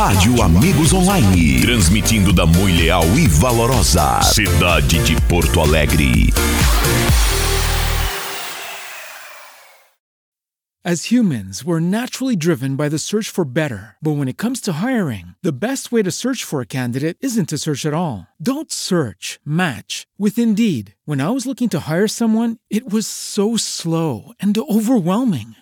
Rádio Amigos Online. Transmitindo da leal e valorosa cidade de Porto Alegre. As humans, we're naturally driven by the search for better. But when it comes to hiring, the best way to search for a candidate isn't to search at all. Don't search, match with Indeed. When I was looking to hire someone, it was so slow and overwhelming.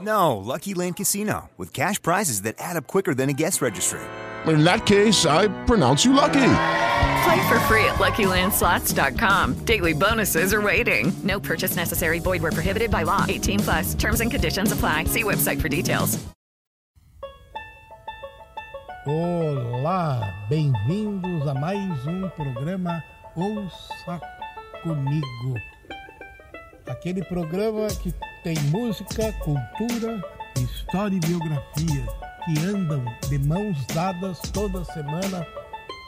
No, Lucky Land Casino, with cash prizes that add up quicker than a guest registry. In that case, I pronounce you lucky. Play for free at LuckyLandSlots.com. Daily bonuses are waiting. No purchase necessary. Void where prohibited by law. 18 plus. Terms and conditions apply. See website for details. Olá, bem-vindos a mais um programa Ouça Comigo. Aquele programa que tem música, cultura, história e biografia que andam de mãos dadas toda semana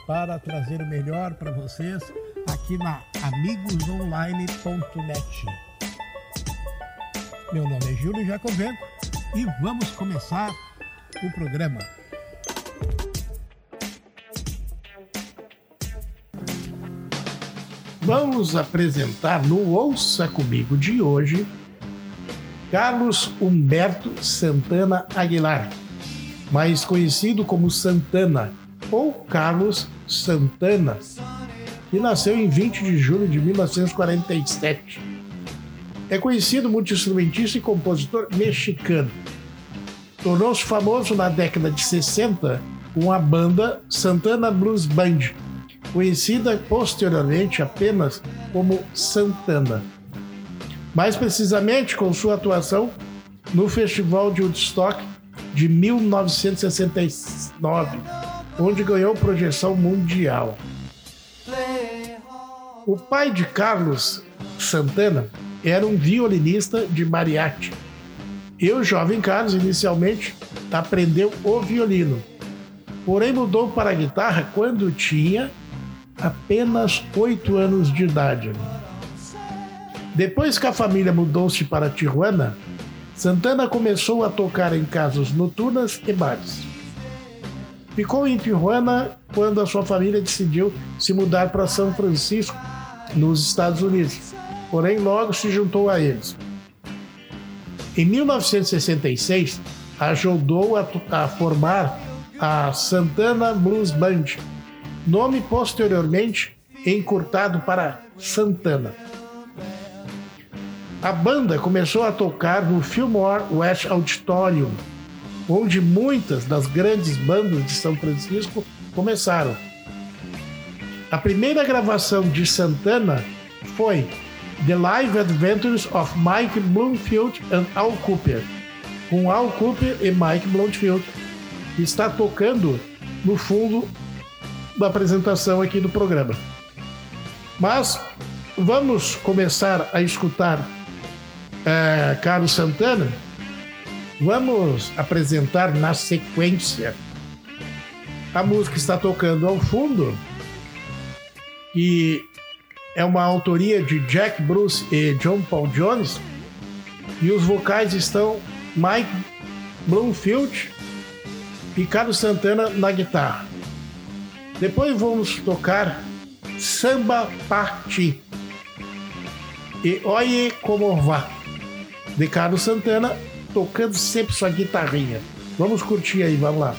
para trazer o melhor para vocês aqui na amigosonline.net. Meu nome é Júlio Jacobenco e vamos começar o programa. Vamos apresentar no Ouça Comigo de hoje Carlos Humberto Santana Aguilar, mais conhecido como Santana ou Carlos Santana, que nasceu em 20 de julho de 1947. É conhecido multi-instrumentista e compositor mexicano. Tornou-se famoso na década de 60 com a banda Santana Blues Band, conhecida posteriormente apenas como Santana. Mais precisamente com sua atuação no Festival de Woodstock de 1969, onde ganhou projeção mundial. O pai de Carlos Santana era um violinista de mariachi. E o jovem Carlos inicialmente aprendeu o violino, porém mudou para a guitarra quando tinha apenas oito anos de idade. Depois que a família mudou-se para Tijuana, Santana começou a tocar em casas noturnas e bares. Ficou em Tijuana quando a sua família decidiu se mudar para São Francisco, nos Estados Unidos. Porém, logo se juntou a eles. Em 1966, ajudou a, a formar a Santana Blues Band, nome posteriormente encurtado para Santana. A banda começou a tocar no Fillmore West Auditorium, onde muitas das grandes bandas de São Francisco começaram. A primeira gravação de Santana foi The Live Adventures of Mike Bloomfield and Al Cooper, com Al Cooper e Mike Bloomfield, que está tocando no fundo da apresentação aqui do programa. Mas vamos começar a escutar é, Carlos Santana, vamos apresentar na sequência. A música está tocando ao fundo e é uma autoria de Jack Bruce e John Paul Jones e os vocais estão Mike Bloomfield e Carlos Santana na guitarra. Depois vamos tocar Samba Party e Oye Como Vá de Carlos Santana, tocando sempre sua guitarrinha. Vamos curtir aí, vamos lá.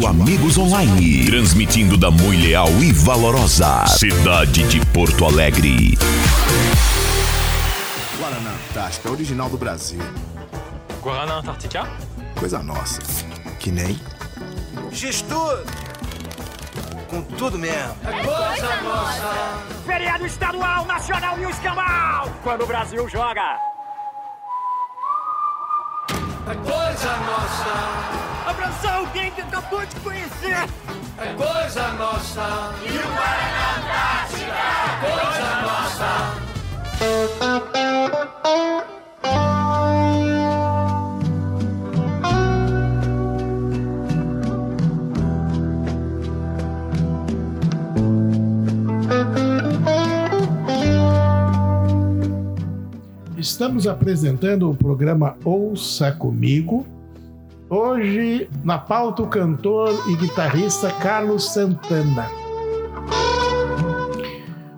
Rádio Amigos Online. Transmitindo da muito leal e valorosa cidade de Porto Alegre. Guaraná Antártica, original do Brasil. Guaraná Antártica? Coisa nossa. Que nem. Gestor! Com tudo mesmo. É coisa nossa. Feriado estadual, nacional e o escambau. Quando o Brasil joga. É coisa nossa. Abraçar alguém que acabou de conhecer. É coisa nossa. E o Guaraná Antártica. É coisa nossa. Estamos apresentando o programa Ouça Comigo. Hoje, na pauta, o cantor e guitarrista Carlos Santana.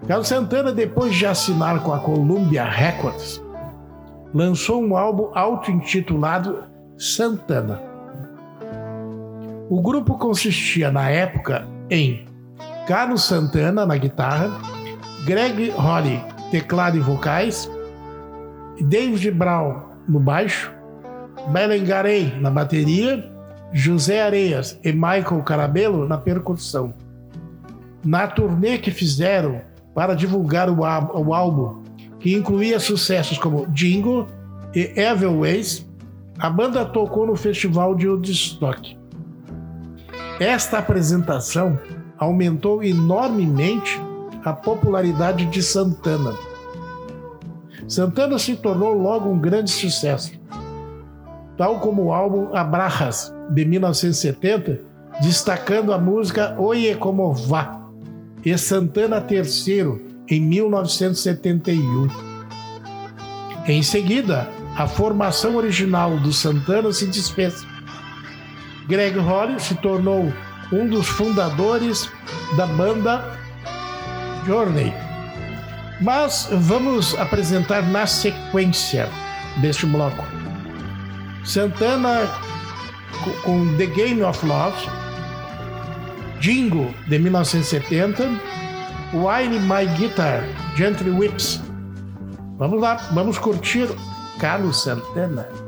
Carlos Santana, depois de assinar com a Columbia Records, lançou um álbum auto-intitulado Santana. O grupo consistia, na época, em Carlos Santana na guitarra, Greg Holly, teclado e vocais, David Brown no baixo, Belen Garey na bateria, José Areias e Michael Carabello na percussão. Na turnê que fizeram para divulgar o, o álbum, que incluía sucessos como Jingle e Everways, a banda tocou no festival de Woodstock. Esta apresentação aumentou enormemente a popularidade de Santana Santana se tornou logo um grande sucesso, tal como o álbum Abrajas, de 1970, destacando a música Oye Como Vá, e Santana III, em 1971. Em seguida, a formação original do Santana se desfez. Greg Holly se tornou um dos fundadores da banda Journey mas vamos apresentar na sequência deste bloco. Santana com The Game of Love, Jingo de 1970, Wine My Guitar, Gently Whips. Vamos lá, vamos curtir Carlos Santana.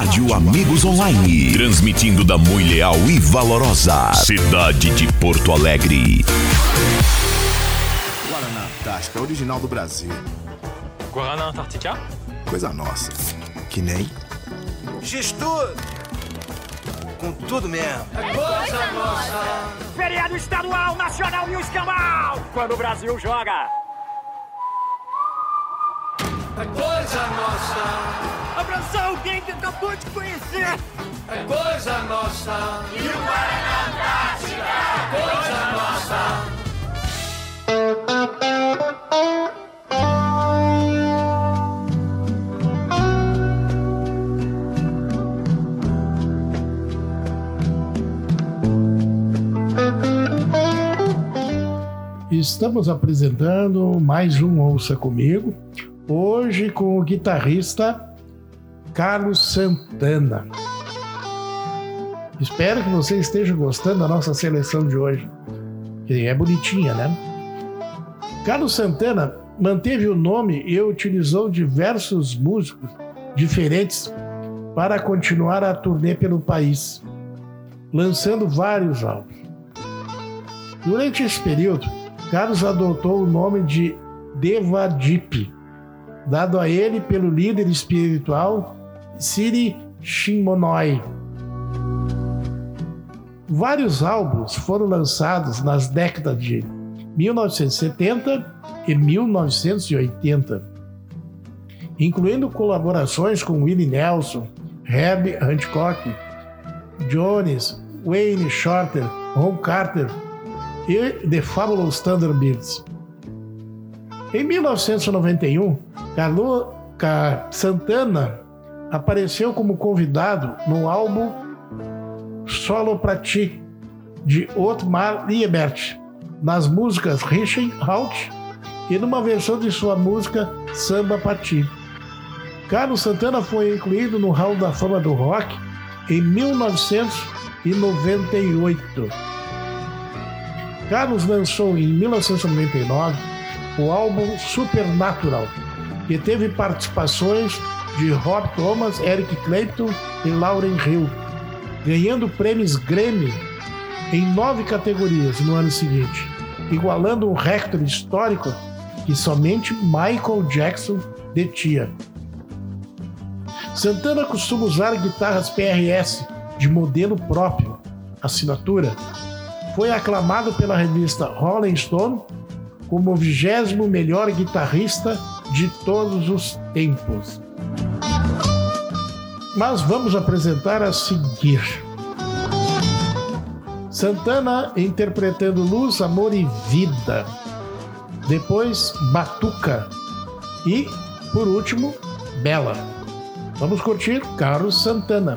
Rádio Amigos Online. Transmitindo da muito leal e valorosa cidade de Porto Alegre. Guaraná Antártica, original do Brasil. Guaraná Antártica? Coisa nossa. Que nem. Gestor! Com tudo mesmo. É coisa nossa. Feriado estadual, nacional e o escambau. Quando o Brasil joga. É coisa nossa. Abraçar alguém que acabou de conhecer. É coisa nossa. E o Guaraná Antártica. É coisa nossa. Estamos apresentando mais um Ouça Comigo, hoje com o guitarrista Carlos Santana. Espero que você esteja gostando da nossa seleção de hoje, que é bonitinha, né? Carlos Santana manteve o nome e utilizou diversos músicos diferentes para continuar a turnê pelo país, lançando vários álbuns. Durante esse período, Carlos adotou o nome de Devadip, dado a ele pelo líder espiritual Siri Shimonoi. Vários álbuns foram lançados nas décadas de 1970 e 1980, incluindo colaborações com Willie Nelson, Herbie Hancock, Jones, Wayne Shorter, Ron Carter e The Fabulous Thunderbirds. Em 1991, Carlos Santana apareceu como convidado no álbum Solo Pra Ti, de Otmar Liebert, nas músicas Richard Halt e numa versão de sua música Samba Pra Ti. Carlos Santana foi incluído no Hall da Fama do Rock em 1998. Carlos lançou em 1999 o álbum Supernatural, que teve participações de Rob Thomas, Eric Clapton e Lauren Hill, ganhando prêmios Grammy em nove categorias no ano seguinte, igualando um recorde histórico que somente Michael Jackson detinha. Santana costuma usar guitarras PRS de modelo próprio, assinatura. Foi aclamado pela revista Rolling Stone como o vigésimo melhor guitarrista de todos os tempos. Mas vamos apresentar a seguir. Santana interpretando Luz, Amor e Vida. Depois Batuca. E, por último, Bela. Vamos curtir Carlos Santana.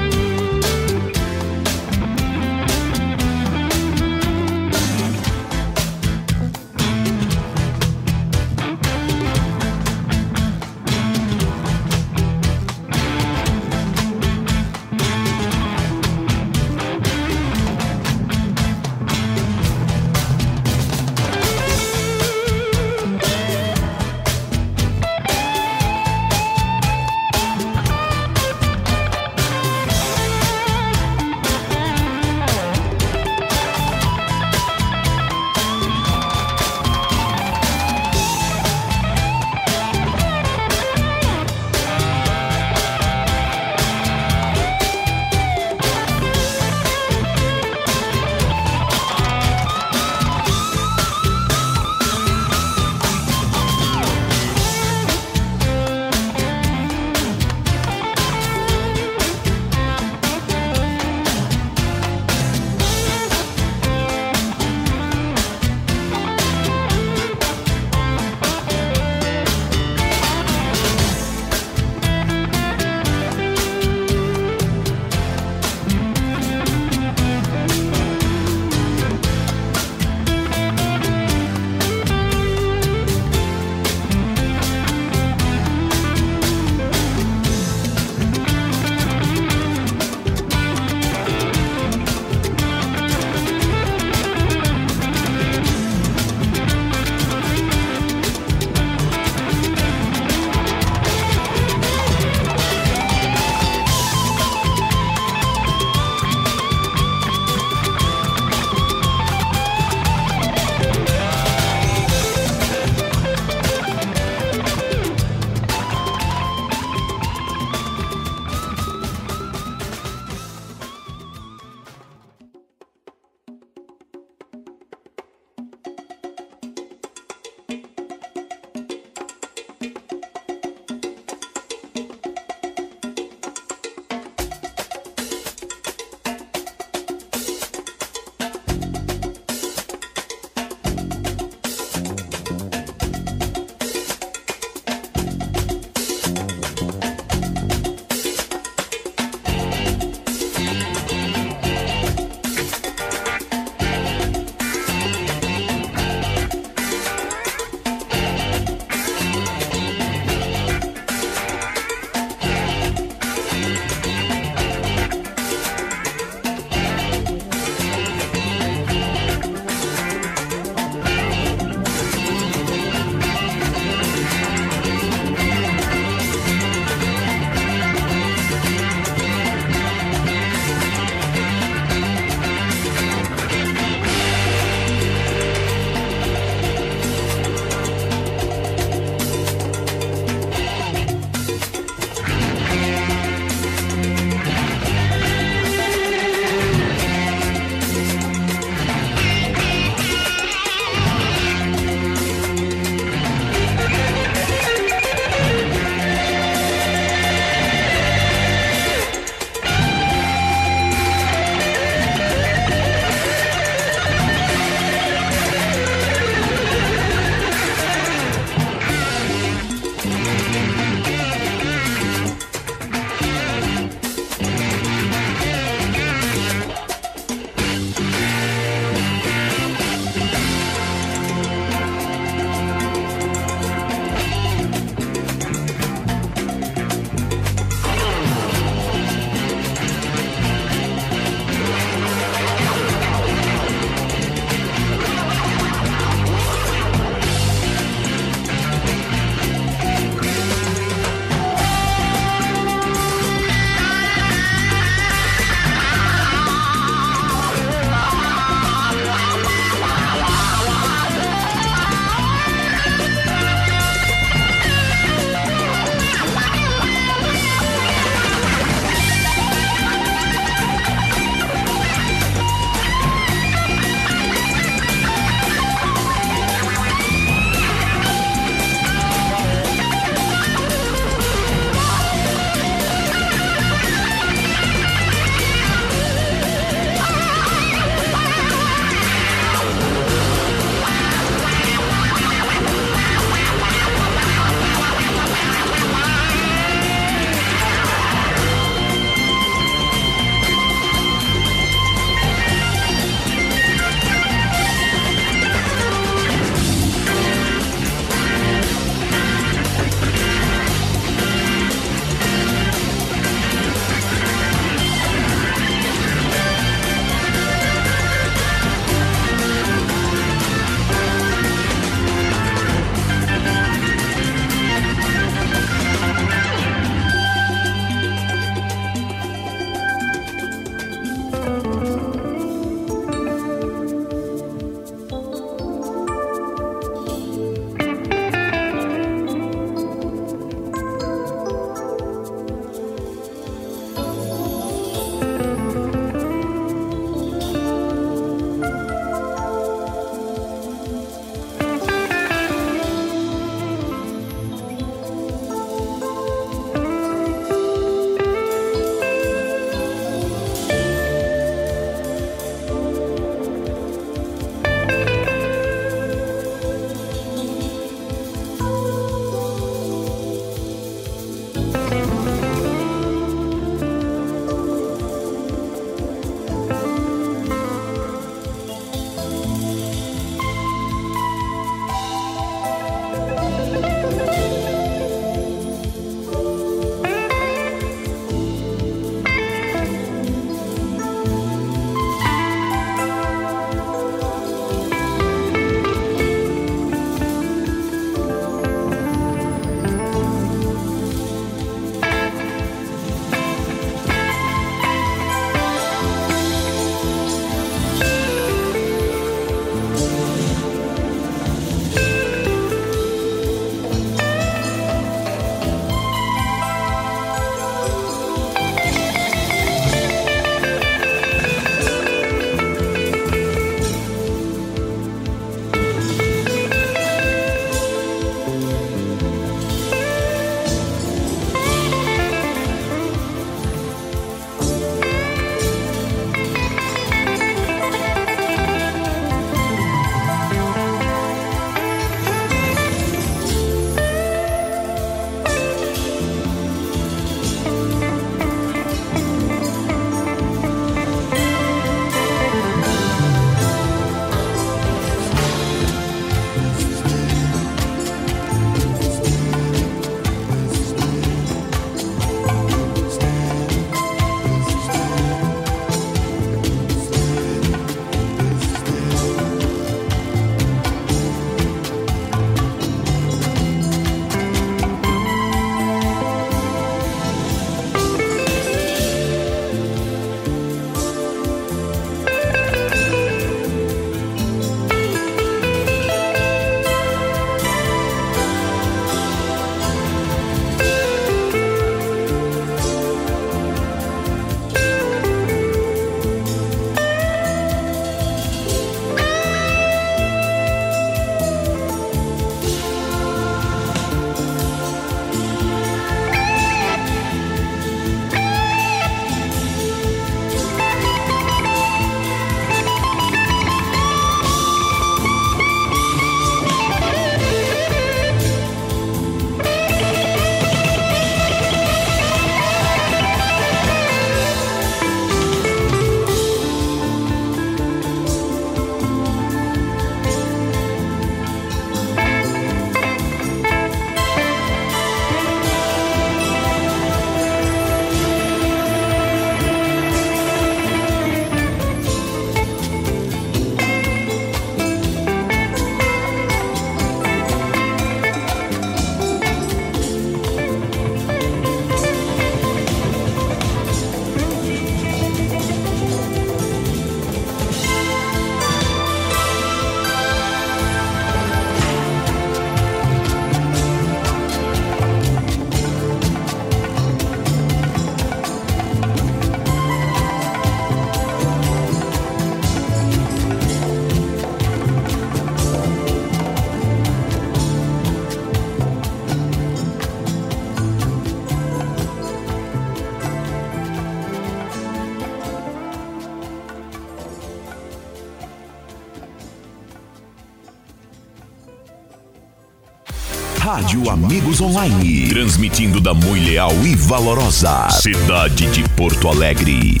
Rádio Amigos Online. Transmitindo da Muito Leal e Valorosa. Cidade de Porto Alegre.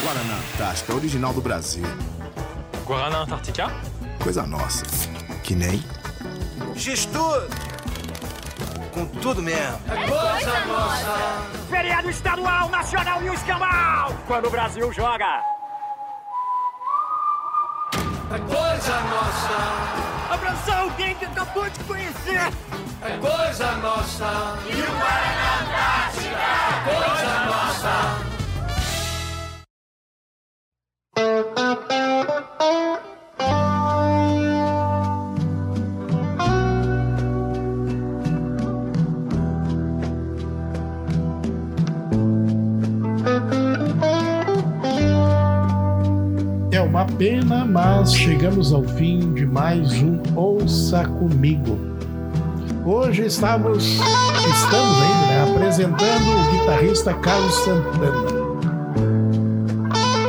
Guaraná Antártica, original do Brasil. Guaraná Antártica? Coisa nossa. Que nem. Gestor! Com tudo mesmo. É coisa nossa. Feriado estadual, nacional e o escambau. Quando o Brasil joga. É coisa nossa. Abraçar alguém que acabou de conhecer. É coisa nossa. E o Guaraná Antártica. É coisa nossa. Mas chegamos ao fim de mais um Ouça Comigo. Hoje estamos, estamos ainda né, apresentando o guitarrista Carlos Santana.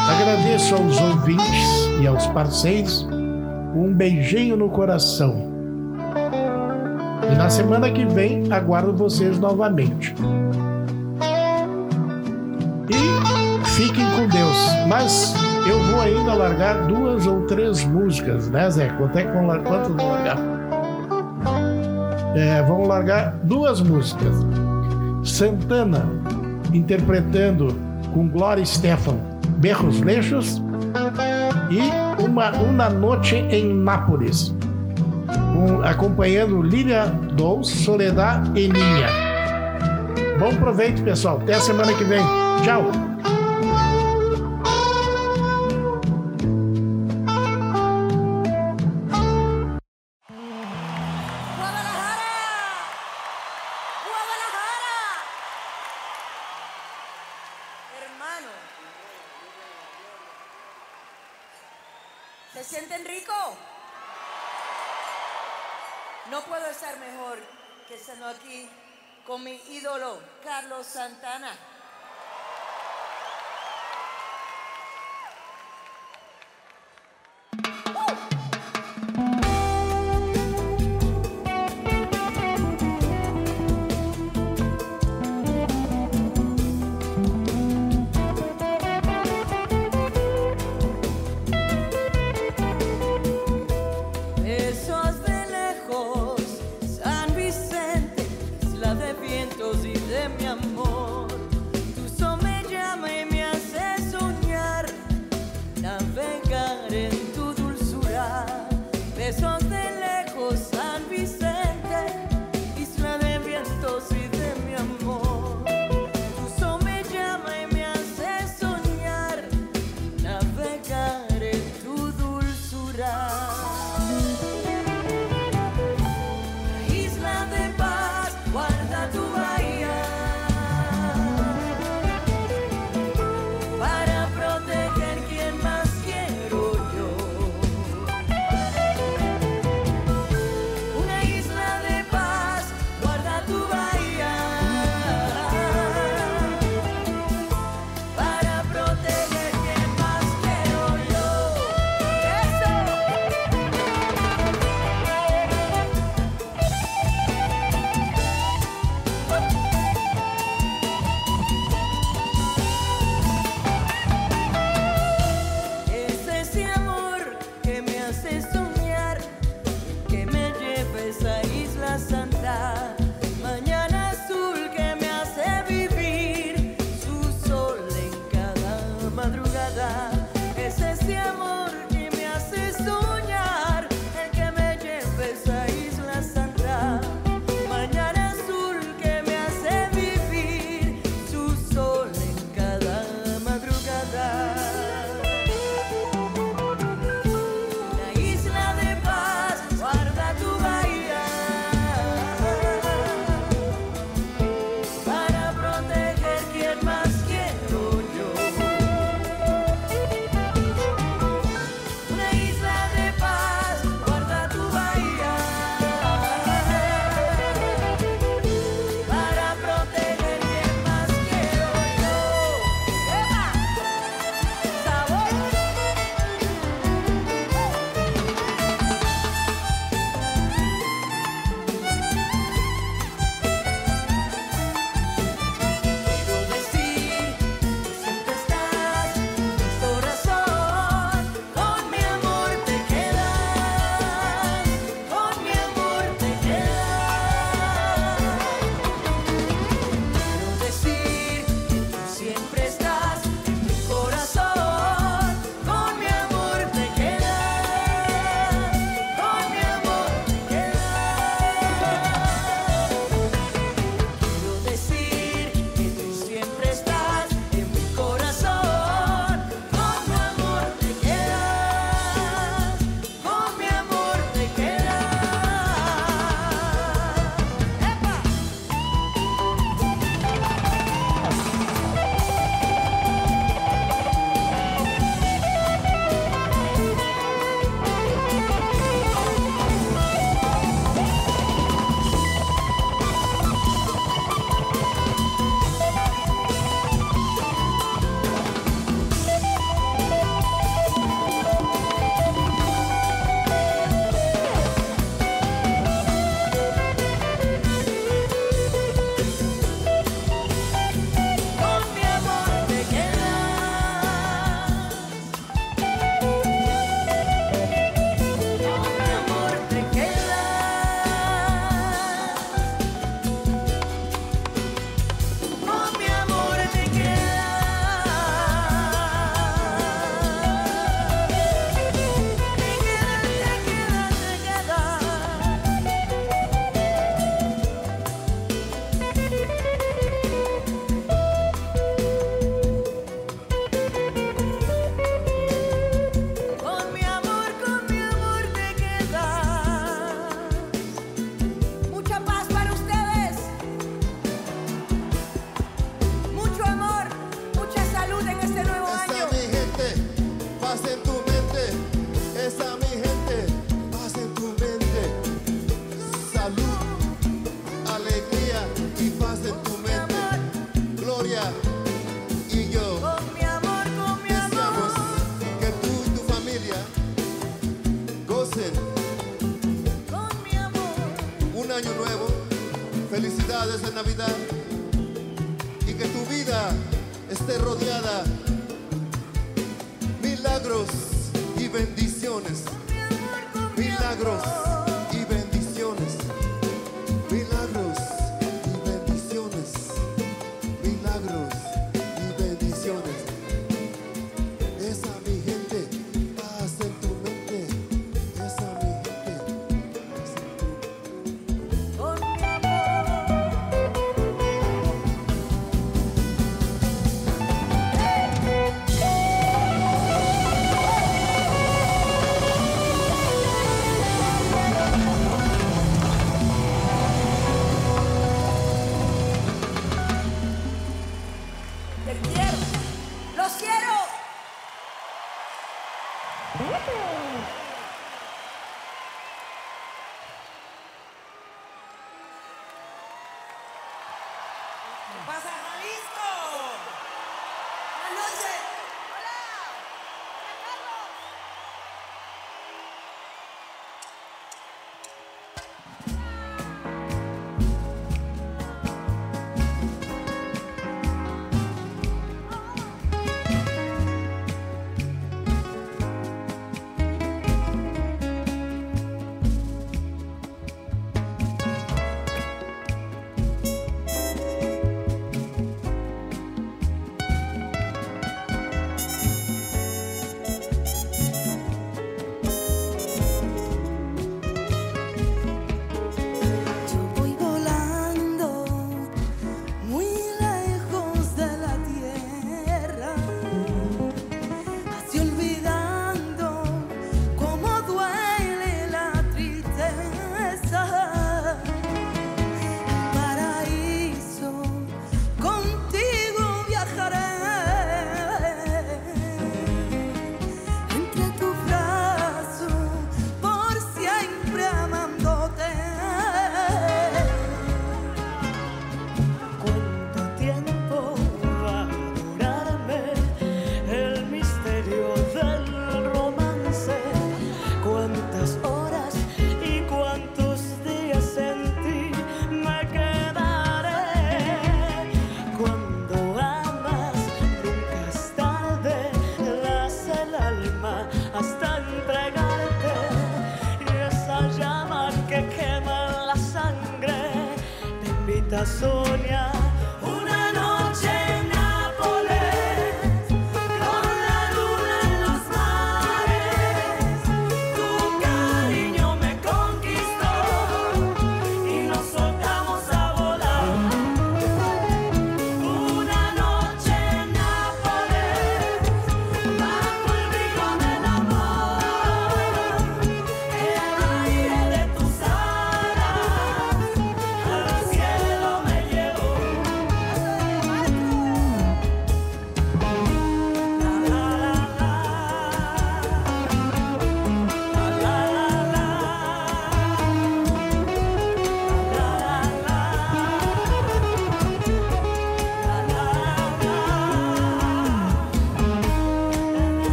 Agradeço aos ouvintes e aos parceiros. Um beijinho no coração. E na semana que vem aguardo vocês novamente. E fiquem com Deus. Mas eu vou ainda largar duas ou três músicas, né, Zé? Quanto é que vão largar? Quantas vão largar? É, vamos largar duas músicas. Santana interpretando com Glória Stefan Berros Leixos e uma Una Noche em Nápoles, com, acompanhando Lília Dous, Soledad e Ninha. Bom proveito, pessoal. Até semana que vem. Tchau. Mi ídolo, Carlos Santana.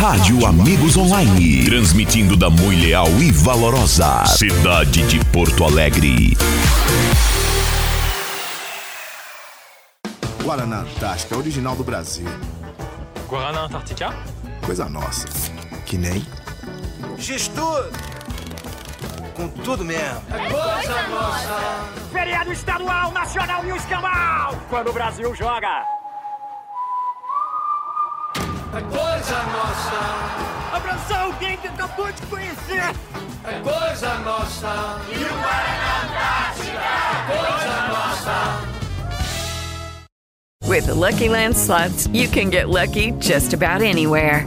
Rádio Amigos Online. Transmitindo da muito leal e valorosa cidade de Porto Alegre. Guaraná Antártica, original do Brasil. Guaraná Antártica Coisa nossa. Que nem. Gestor! Com tudo mesmo. É coisa nossa. Feriado estadual, nacional e o escambau. Quando o Brasil joga. É coisa nossa. Abraçar alguém que acabou de conhecer. É coisa nossa. E o Guaraná Antártica. É coisa nossa. With the Lucky Land slots, you can get lucky just about anywhere.